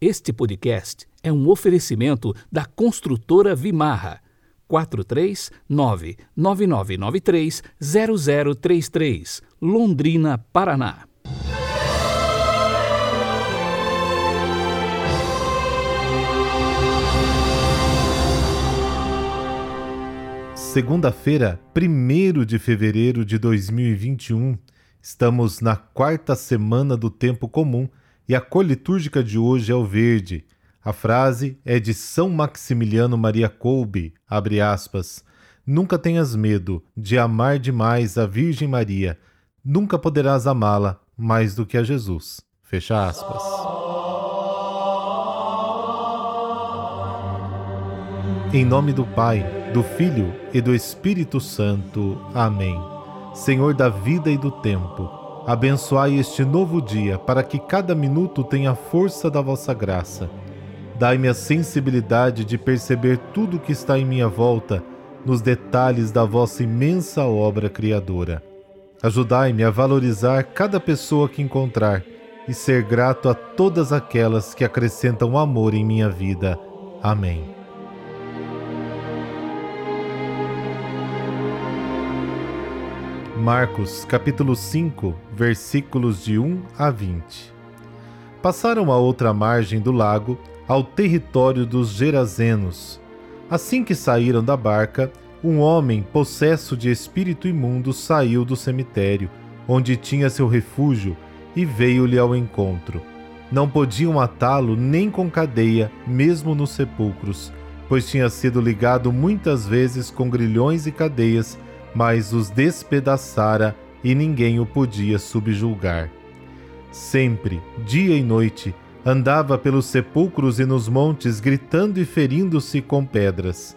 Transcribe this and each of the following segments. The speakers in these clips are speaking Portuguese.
Este podcast é um oferecimento da construtora Vimarra. 439-9993-0033, Londrina, Paraná. Segunda-feira, 1 de fevereiro de 2021, estamos na quarta semana do tempo comum e a cor litúrgica de hoje é o verde. A frase é de São Maximiliano Maria Kolbe, abre aspas, Nunca tenhas medo de amar demais a Virgem Maria, nunca poderás amá-la mais do que a Jesus. Fecha aspas. Em nome do Pai, do Filho e do Espírito Santo. Amém. Senhor da vida e do tempo, Abençoai este novo dia, para que cada minuto tenha a força da vossa graça. Dai-me a sensibilidade de perceber tudo o que está em minha volta, nos detalhes da vossa imensa obra criadora. Ajudai-me a valorizar cada pessoa que encontrar e ser grato a todas aquelas que acrescentam amor em minha vida. Amém. Marcos capítulo 5, versículos de 1 a 20. Passaram a outra margem do lago, ao território dos Gerazenos. Assim que saíram da barca, um homem possesso de espírito imundo saiu do cemitério, onde tinha seu refúgio, e veio-lhe ao encontro. Não podiam matá-lo nem com cadeia, mesmo nos sepulcros, pois tinha sido ligado muitas vezes com grilhões e cadeias mas os despedaçara e ninguém o podia subjulgar. Sempre, dia e noite, andava pelos sepulcros e nos montes, gritando e ferindo-se com pedras.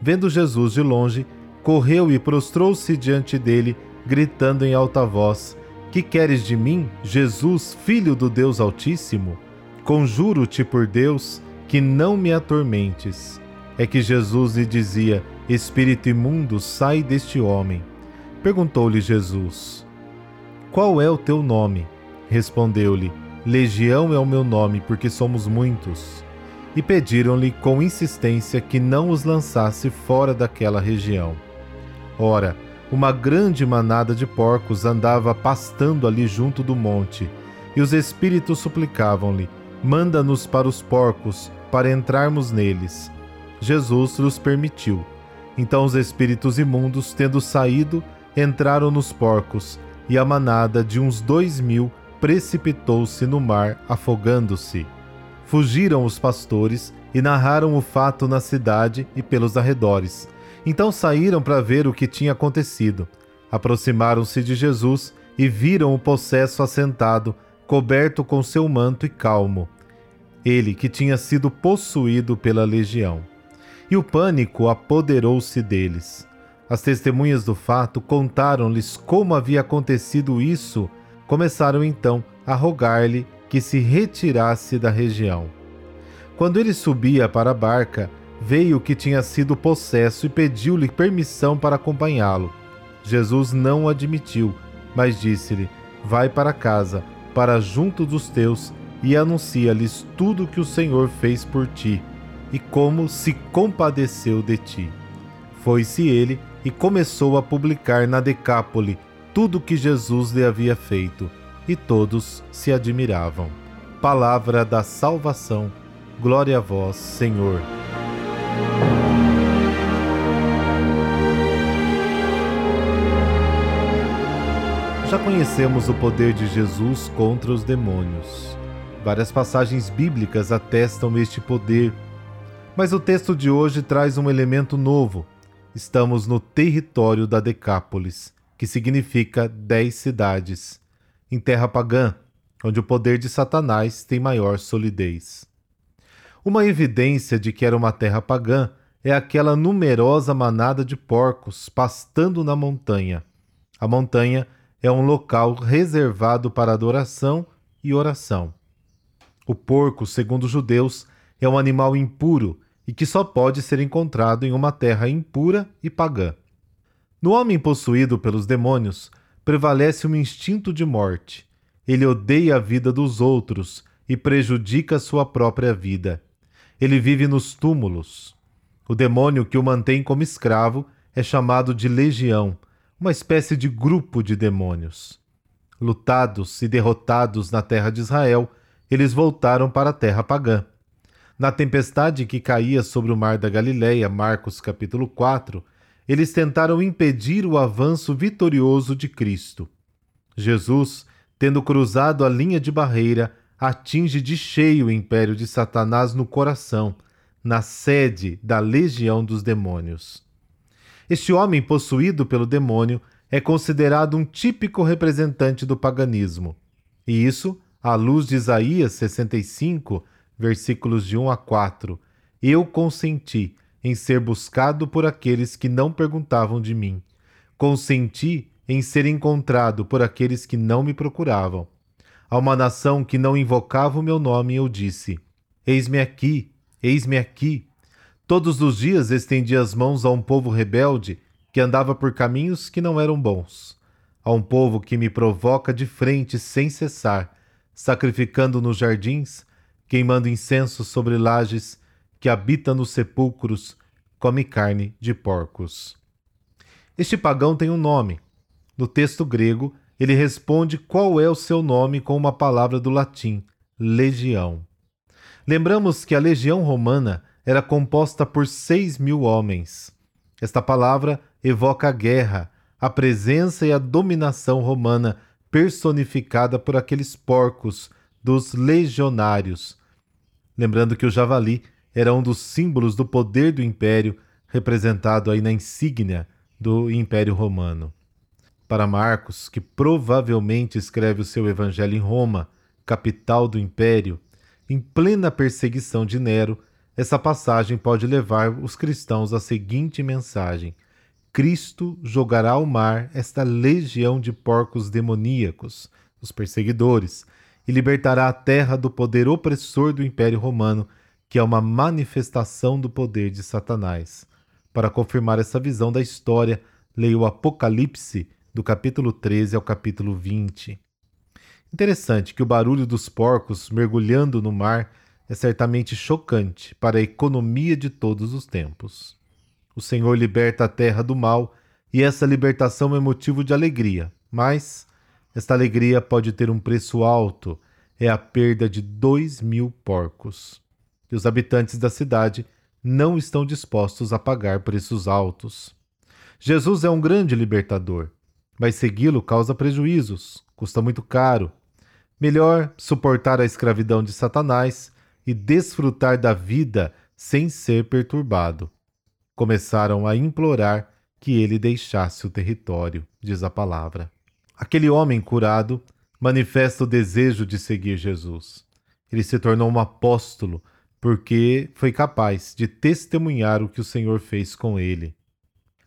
Vendo Jesus de longe, correu e prostrou-se diante dele, gritando em alta voz: Que queres de mim, Jesus, filho do Deus Altíssimo? Conjuro-te por Deus que não me atormentes. É que Jesus lhe dizia: Espírito imundo, sai deste homem. Perguntou-lhe Jesus: Qual é o teu nome? Respondeu-lhe: Legião é o meu nome, porque somos muitos. E pediram-lhe com insistência que não os lançasse fora daquela região. Ora, uma grande manada de porcos andava pastando ali junto do monte, e os espíritos suplicavam-lhe: Manda-nos para os porcos, para entrarmos neles. Jesus lhes permitiu. Então os espíritos imundos, tendo saído, entraram nos porcos, e a manada de uns dois mil precipitou-se no mar, afogando-se. Fugiram os pastores e narraram o fato na cidade e pelos arredores. Então saíram para ver o que tinha acontecido. Aproximaram-se de Jesus e viram o possesso assentado, coberto com seu manto e calmo. Ele que tinha sido possuído pela legião e o pânico apoderou-se deles. As testemunhas do fato contaram-lhes como havia acontecido isso. Começaram então a rogar-lhe que se retirasse da região. Quando ele subia para a barca, veio o que tinha sido possesso e pediu-lhe permissão para acompanhá-lo. Jesus não o admitiu, mas disse-lhe: Vai para casa, para junto dos teus, e anuncia-lhes tudo o que o Senhor fez por ti e como se compadeceu de ti. Foi-se ele e começou a publicar na Decápole tudo o que Jesus lhe havia feito, e todos se admiravam. Palavra da salvação, glória a vós, Senhor. Já conhecemos o poder de Jesus contra os demônios. Várias passagens bíblicas atestam este poder mas o texto de hoje traz um elemento novo. Estamos no território da Decápolis, que significa dez cidades, em terra pagã, onde o poder de Satanás tem maior solidez. Uma evidência de que era uma terra pagã é aquela numerosa manada de porcos pastando na montanha. A montanha é um local reservado para adoração e oração. O porco, segundo os judeus, é um animal impuro e que só pode ser encontrado em uma terra impura e pagã. No homem possuído pelos demônios prevalece um instinto de morte. Ele odeia a vida dos outros e prejudica sua própria vida. Ele vive nos túmulos. O demônio que o mantém como escravo é chamado de legião, uma espécie de grupo de demônios. Lutados e derrotados na terra de Israel, eles voltaram para a terra pagã. Na tempestade que caía sobre o mar da Galileia, Marcos capítulo 4, eles tentaram impedir o avanço vitorioso de Cristo. Jesus, tendo cruzado a linha de barreira, atinge de cheio o império de Satanás no coração, na sede da legião dos demônios. Este homem possuído pelo demônio é considerado um típico representante do paganismo. E isso, à luz de Isaías 65, versículos de 1 a 4, eu consenti em ser buscado por aqueles que não perguntavam de mim. Consenti em ser encontrado por aqueles que não me procuravam. A uma nação que não invocava o meu nome, eu disse: Eis-me aqui, eis-me aqui. Todos os dias estendi as mãos a um povo rebelde que andava por caminhos que não eram bons, a um povo que me provoca de frente sem cessar, sacrificando nos jardins, queimando incenso sobre lajes, que habita nos sepulcros, come carne de porcos. Este pagão tem um nome. No texto grego, ele responde qual é o seu nome com uma palavra do latim, legião. Lembramos que a legião romana era composta por seis mil homens. Esta palavra evoca a guerra, a presença e a dominação romana personificada por aqueles porcos dos legionários. Lembrando que o javali era um dos símbolos do poder do império, representado aí na insígnia do Império Romano. Para Marcos, que provavelmente escreve o seu evangelho em Roma, capital do império, em plena perseguição de Nero, essa passagem pode levar os cristãos à seguinte mensagem: Cristo jogará ao mar esta legião de porcos demoníacos, os perseguidores, e libertará a terra do poder opressor do Império Romano, que é uma manifestação do poder de Satanás. Para confirmar essa visão da história, leia o Apocalipse, do capítulo 13 ao capítulo 20. Interessante que o barulho dos porcos mergulhando no mar é certamente chocante para a economia de todos os tempos. O Senhor liberta a terra do mal e essa libertação é motivo de alegria, mas esta alegria pode ter um preço alto é a perda de dois mil porcos. E os habitantes da cidade não estão dispostos a pagar preços altos. Jesus é um grande libertador, mas segui-lo causa prejuízos, custa muito caro. Melhor suportar a escravidão de Satanás e desfrutar da vida sem ser perturbado. Começaram a implorar que ele deixasse o território, diz a palavra. Aquele homem curado manifesta o desejo de seguir Jesus. Ele se tornou um apóstolo porque foi capaz de testemunhar o que o Senhor fez com ele.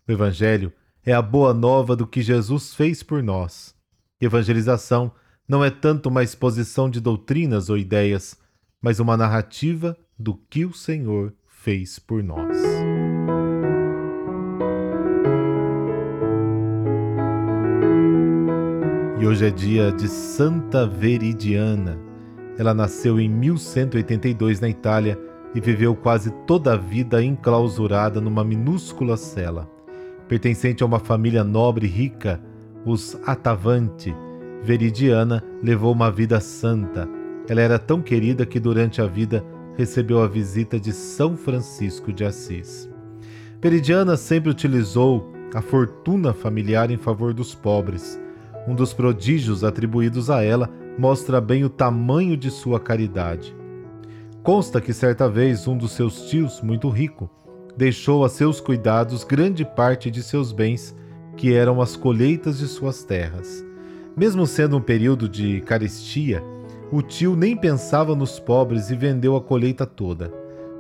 O Evangelho é a boa nova do que Jesus fez por nós. Evangelização não é tanto uma exposição de doutrinas ou ideias, mas uma narrativa do que o Senhor fez por nós. E hoje é dia de Santa Veridiana. Ela nasceu em 1182 na Itália e viveu quase toda a vida enclausurada numa minúscula cela. Pertencente a uma família nobre e rica, os Atavanti, Veridiana levou uma vida santa ela era tão querida que durante a vida recebeu a visita de São Francisco de Assis. Peridiana sempre utilizou a fortuna familiar em favor dos pobres. Um dos prodígios atribuídos a ela mostra bem o tamanho de sua caridade. Consta que certa vez um dos seus tios, muito rico, deixou a seus cuidados grande parte de seus bens, que eram as colheitas de suas terras. Mesmo sendo um período de carestia, o tio nem pensava nos pobres e vendeu a colheita toda.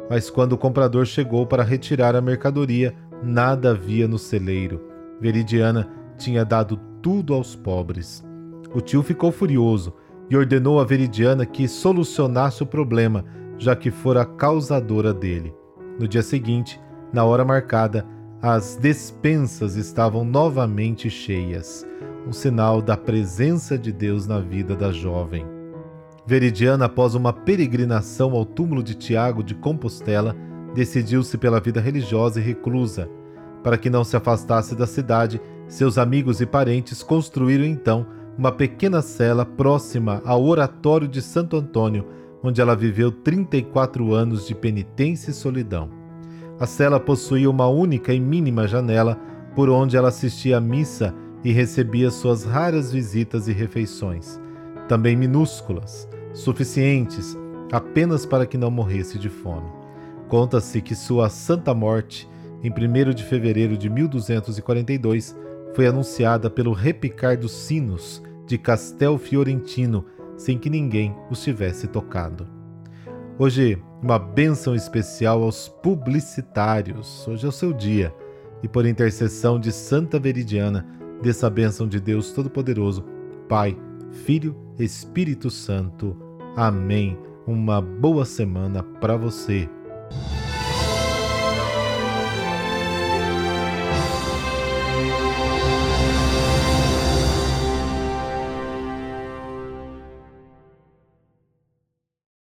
Mas quando o comprador chegou para retirar a mercadoria, nada havia no celeiro. Veridiana tinha dado tudo aos pobres. O tio ficou furioso e ordenou a Veridiana que solucionasse o problema, já que fora a causadora dele. No dia seguinte, na hora marcada, as despensas estavam novamente cheias, um sinal da presença de Deus na vida da jovem. Veridiana, após uma peregrinação ao túmulo de Tiago de Compostela, decidiu-se pela vida religiosa e reclusa. Para que não se afastasse da cidade, seus amigos e parentes construíram então uma pequena cela próxima ao oratório de Santo Antônio, onde ela viveu 34 anos de penitência e solidão. A cela possuía uma única e mínima janela por onde ela assistia à missa e recebia suas raras visitas e refeições, também minúsculas, suficientes apenas para que não morresse de fome. Conta-se que sua santa morte, em 1 de fevereiro de 1242, foi anunciada pelo repicar dos sinos de Castel Fiorentino, sem que ninguém os tivesse tocado. Hoje, uma bênção especial aos publicitários. Hoje é o seu dia. E por intercessão de Santa Veridiana, dessa bênção de Deus Todo-Poderoso, Pai, Filho, Espírito Santo. Amém. Uma boa semana para você.